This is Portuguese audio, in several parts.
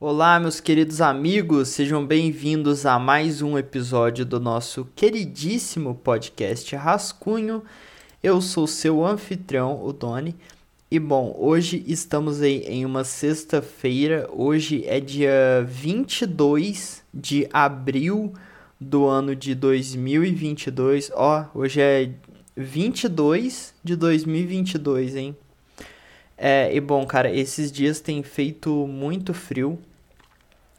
Olá, meus queridos amigos, sejam bem-vindos a mais um episódio do nosso queridíssimo podcast Rascunho. Eu sou seu anfitrião, o Doni. E bom, hoje estamos aí em uma sexta-feira. Hoje é dia 22 de abril do ano de 2022. Ó, hoje é 22 de 2022, hein? É, e bom, cara, esses dias tem feito muito frio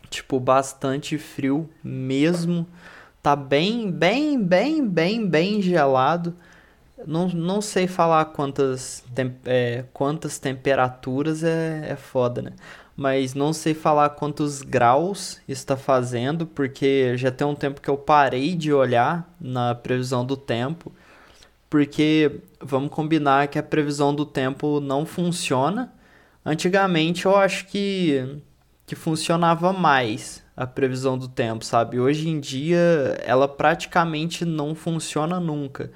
tipo, bastante frio mesmo. Tá bem, bem, bem, bem, bem gelado. Não, não sei falar quantas, tem, é, quantas temperaturas é, é foda, né? Mas não sei falar quantos graus está fazendo, porque já tem um tempo que eu parei de olhar na previsão do tempo. Porque vamos combinar que a previsão do tempo não funciona. Antigamente eu acho que que funcionava mais a previsão do tempo, sabe? Hoje em dia ela praticamente não funciona nunca.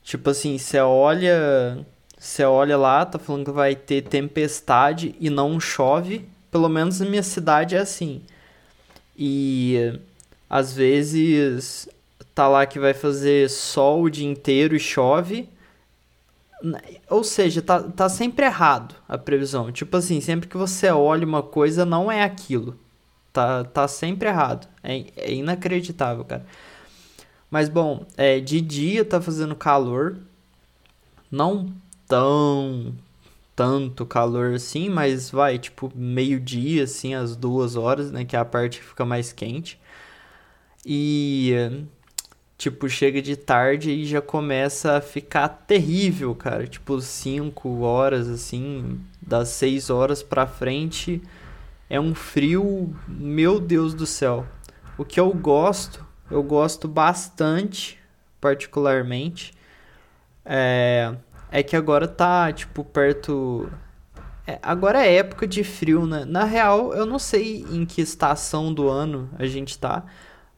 Tipo assim, você olha, você olha lá, tá falando que vai ter tempestade e não chove. Pelo menos na minha cidade é assim. E às vezes tá lá que vai fazer sol o dia inteiro e chove. Ou seja, tá, tá sempre errado a previsão. Tipo assim, sempre que você olha uma coisa, não é aquilo. Tá, tá sempre errado. É, é inacreditável, cara. Mas bom, é, de dia tá fazendo calor. Não tão tanto calor assim, mas vai, tipo, meio-dia, assim, às duas horas, né? Que é a parte que fica mais quente. E Tipo, chega de tarde e já começa a ficar terrível, cara. Tipo, 5 horas, assim, das 6 horas pra frente é um frio, meu Deus do céu. O que eu gosto, eu gosto bastante, particularmente, é, é que agora tá, tipo, perto. É, agora é época de frio, né? Na real, eu não sei em que estação do ano a gente tá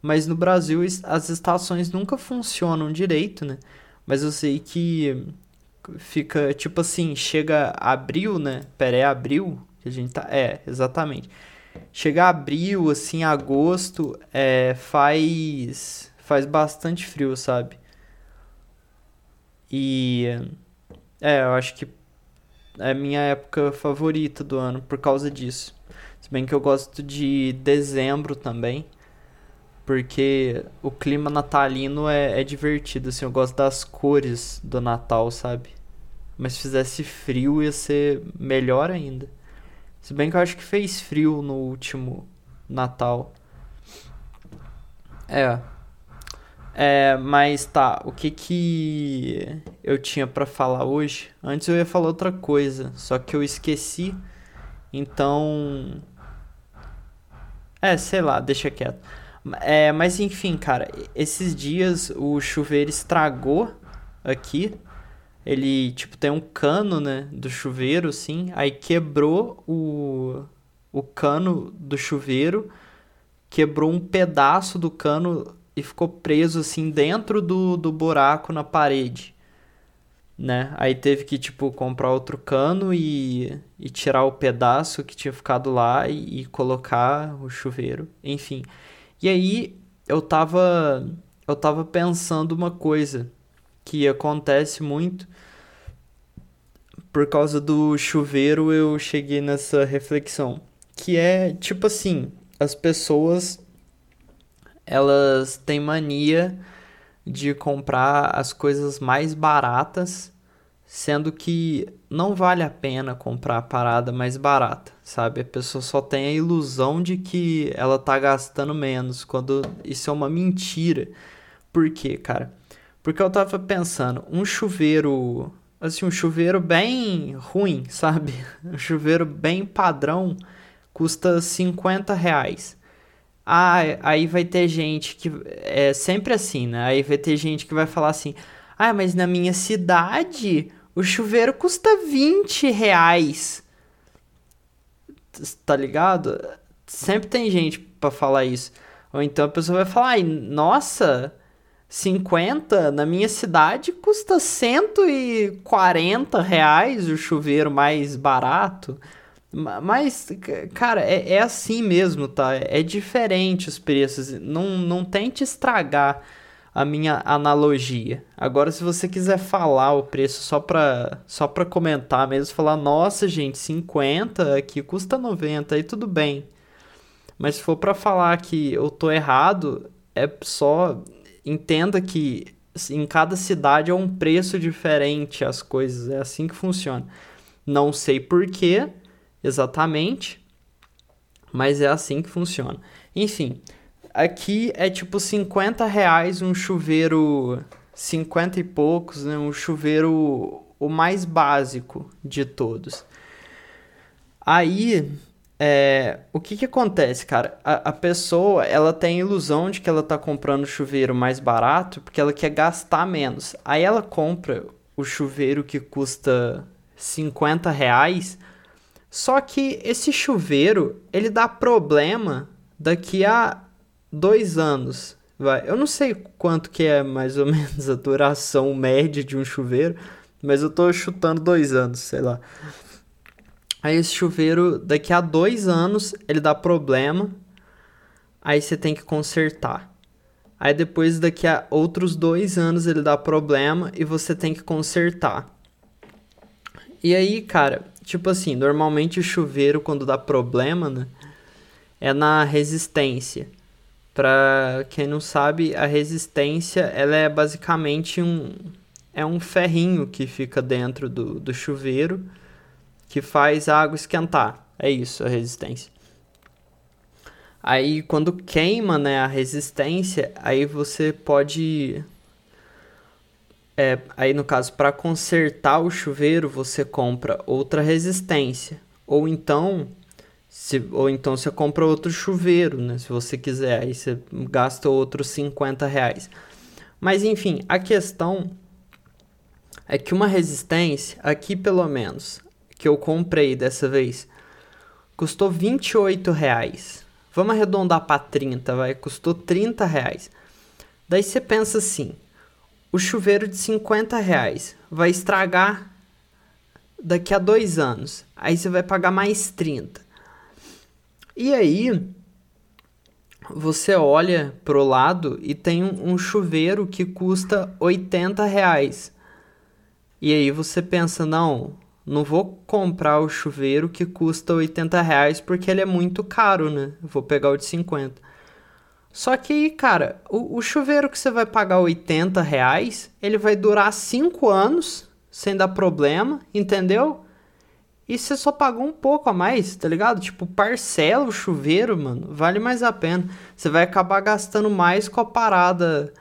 mas no Brasil as estações nunca funcionam direito, né? Mas eu sei que fica tipo assim, chega abril, né? Pera, é abril que a gente tá. É, exatamente. Chega abril, assim, agosto, é, faz faz bastante frio, sabe? E é, eu acho que é minha época favorita do ano por causa disso. Se bem que eu gosto de dezembro também porque o clima natalino é, é divertido, assim, eu gosto das cores do Natal, sabe? Mas se fizesse frio ia ser melhor ainda. Se bem que eu acho que fez frio no último Natal. É. É, mas tá, o que que eu tinha para falar hoje? Antes eu ia falar outra coisa, só que eu esqueci. Então, é, sei lá, deixa quieto. É, mas enfim, cara, esses dias o chuveiro estragou aqui. Ele, tipo, tem um cano, né, do chuveiro, assim. Aí quebrou o, o cano do chuveiro, quebrou um pedaço do cano e ficou preso, assim, dentro do, do buraco na parede. Né? Aí teve que, tipo, comprar outro cano e, e tirar o pedaço que tinha ficado lá e, e colocar o chuveiro. Enfim. E aí eu tava eu tava pensando uma coisa que acontece muito. Por causa do chuveiro, eu cheguei nessa reflexão, que é tipo assim, as pessoas elas têm mania de comprar as coisas mais baratas sendo que não vale a pena comprar a parada mais barata, sabe? A pessoa só tem a ilusão de que ela tá gastando menos, quando isso é uma mentira. Por quê, cara? Porque eu tava pensando, um chuveiro, assim, um chuveiro bem ruim, sabe? Um chuveiro bem padrão custa 50 reais. Ah, aí vai ter gente que. É sempre assim, né? Aí vai ter gente que vai falar assim: ah, mas na minha cidade o chuveiro custa 20 reais. Tá ligado? Sempre tem gente para falar isso. Ou então a pessoa vai falar, nossa, 50 na minha cidade custa 140 reais o chuveiro mais barato. Mas, cara, é, é assim mesmo, tá? É diferente os preços. Não, não tente estragar a minha analogia. Agora, se você quiser falar o preço só pra, só pra comentar mesmo, falar, nossa, gente, 50 aqui custa 90, aí tudo bem. Mas se for pra falar que eu tô errado, é só entenda que em cada cidade é um preço diferente as coisas, é assim que funciona. Não sei porquê exatamente, mas é assim que funciona. Enfim, Aqui é tipo 50 reais um chuveiro 50 e poucos, né? Um chuveiro o mais básico de todos. Aí, é, o que que acontece, cara? A, a, pessoa, ela tem a ilusão de que ela tá comprando chuveiro mais barato porque ela quer gastar menos. Aí ela compra o chuveiro que custa 50 reais, só que esse chuveiro, ele dá problema daqui a dois anos. Vai. Eu não sei quanto que é mais ou menos a duração média de um chuveiro, mas eu tô chutando dois anos, sei lá. Aí esse chuveiro, daqui a dois anos, ele dá problema, aí você tem que consertar. Aí depois, daqui a outros dois anos, ele dá problema e você tem que consertar. E aí, cara, tipo assim, normalmente o chuveiro, quando dá problema, né, é na resistência. Para quem não sabe, a resistência ela é basicamente um é um ferrinho que fica dentro do, do chuveiro que faz a água esquentar. É isso, a resistência. Aí quando queima, né, a resistência, aí você pode é, aí no caso para consertar o chuveiro, você compra outra resistência ou então se, ou então você compra outro chuveiro, né? Se você quiser, aí você gasta outros 50 reais. Mas enfim, a questão é que uma resistência, aqui pelo menos, que eu comprei dessa vez, custou 28 reais. Vamos arredondar para 30, vai? Custou 30 reais. Daí você pensa assim, o chuveiro de 50 reais vai estragar daqui a dois anos. Aí você vai pagar mais 30. E aí você olha pro lado e tem um, chuveiro que custa 80 reais. E aí você pensa, não, não vou comprar o chuveiro que custa 80 reais porque ele é muito caro, né? vou pegar o de 50. Só que, cara, o, o chuveiro que você vai pagar 80 reais, ele vai durar 5 anos sem dar problema, entendeu? E você só pagou um pouco a mais, tá ligado? Tipo, parcela o chuveiro, mano, vale mais a pena. Você vai acabar gastando mais com a parada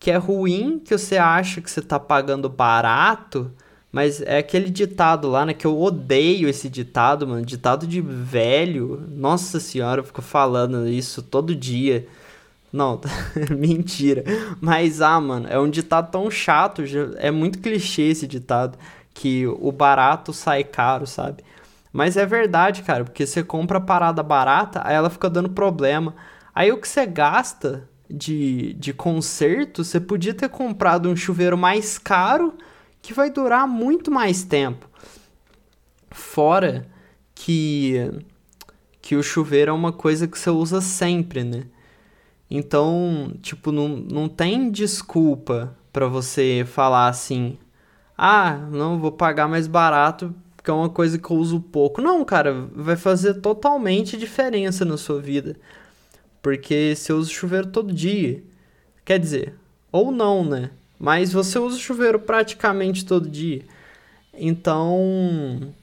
que é ruim, que você acha que você tá pagando barato, mas é aquele ditado lá, né? Que eu odeio esse ditado, mano. Ditado de velho. Nossa senhora, eu fico falando isso todo dia. Não, mentira. Mas, ah, mano, é um ditado tão chato. É muito clichê esse ditado que o barato sai caro, sabe? Mas é verdade, cara, porque você compra a parada barata, aí ela fica dando problema. Aí o que você gasta de, de conserto, você podia ter comprado um chuveiro mais caro que vai durar muito mais tempo. Fora que, que o chuveiro é uma coisa que você usa sempre, né? Então, tipo, não, não tem desculpa para você falar assim: ah, não vou pagar mais barato porque é uma coisa que eu uso pouco. Não, cara, vai fazer totalmente diferença na sua vida. Porque você usa chuveiro todo dia. Quer dizer, ou não, né? Mas você usa chuveiro praticamente todo dia. Então,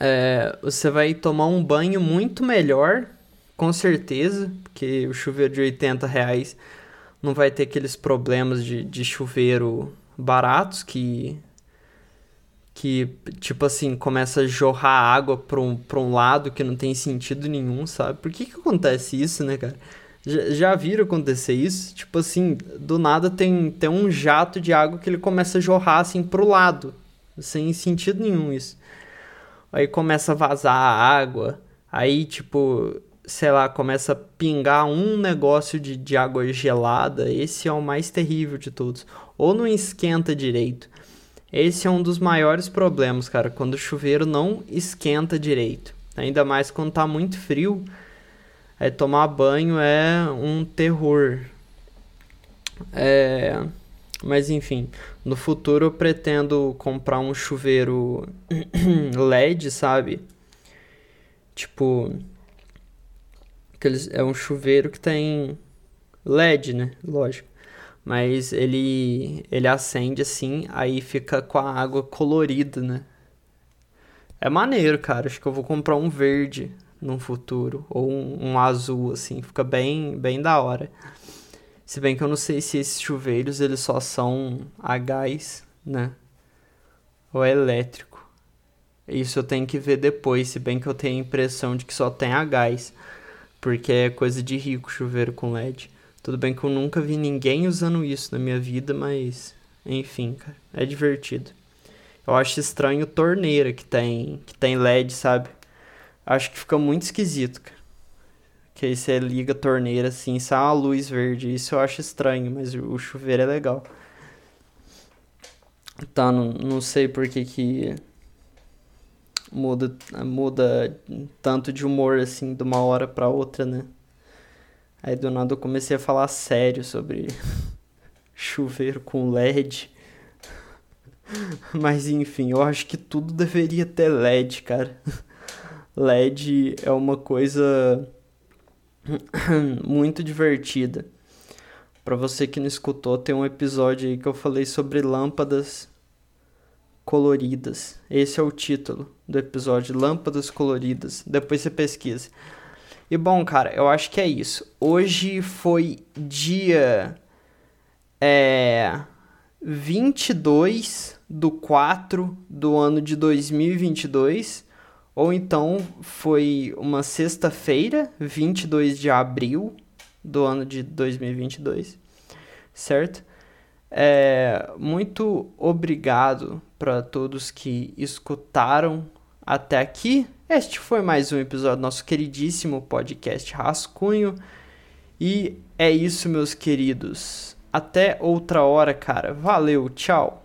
é, você vai tomar um banho muito melhor, com certeza, porque o chuveiro de 80 reais não vai ter aqueles problemas de, de chuveiro baratos que que tipo assim começa a jorrar água para um, pra um lado que não tem sentido nenhum, sabe? Por que que acontece isso, né, cara? Já, já viram acontecer isso? Tipo assim, do nada tem, tem um jato de água que ele começa a jorrar assim pro lado, sem sentido nenhum isso. Aí começa a vazar a água, aí tipo, sei lá, começa a pingar um negócio de, de água gelada, esse é o mais terrível de todos ou não esquenta direito. Esse é um dos maiores problemas, cara, quando o chuveiro não esquenta direito. Ainda mais quando tá muito frio. Aí tomar banho é um terror. É... Mas enfim, no futuro eu pretendo comprar um chuveiro LED, sabe? Tipo, aqueles, é um chuveiro que tem LED, né? Lógico. Mas ele ele acende assim, aí fica com a água colorida, né? É maneiro, cara. Acho que eu vou comprar um verde no futuro ou um, um azul assim, fica bem bem da hora. Se bem que eu não sei se esses chuveiros eles só são a gás, né? Ou é elétrico. Isso eu tenho que ver depois, se bem que eu tenho a impressão de que só tem a gás, porque é coisa de rico chuveiro com LED. Tudo bem que eu nunca vi ninguém usando isso na minha vida, mas enfim, cara, é divertido. Eu acho estranho torneira que tem, que tem LED, sabe? Acho que fica muito esquisito, cara. Que aí você liga a torneira assim, sai uma luz verde. Isso eu acho estranho, mas o chuveiro é legal. Tá, não, não sei por que que muda, muda tanto de humor assim de uma hora para outra, né? Aí do nada eu comecei a falar sério sobre chuveiro com LED. Mas enfim, eu acho que tudo deveria ter LED, cara. LED é uma coisa muito divertida. Para você que não escutou, tem um episódio aí que eu falei sobre lâmpadas coloridas. Esse é o título do episódio, Lâmpadas Coloridas. Depois você pesquisa. E bom, cara, eu acho que é isso. Hoje foi dia é 22 do 4 do ano de 2022, ou então foi uma sexta-feira, 22 de abril do ano de 2022, certo? É, muito obrigado para todos que escutaram até aqui. Este foi mais um episódio do nosso queridíssimo podcast Rascunho. E é isso, meus queridos. Até outra hora, cara. Valeu, tchau.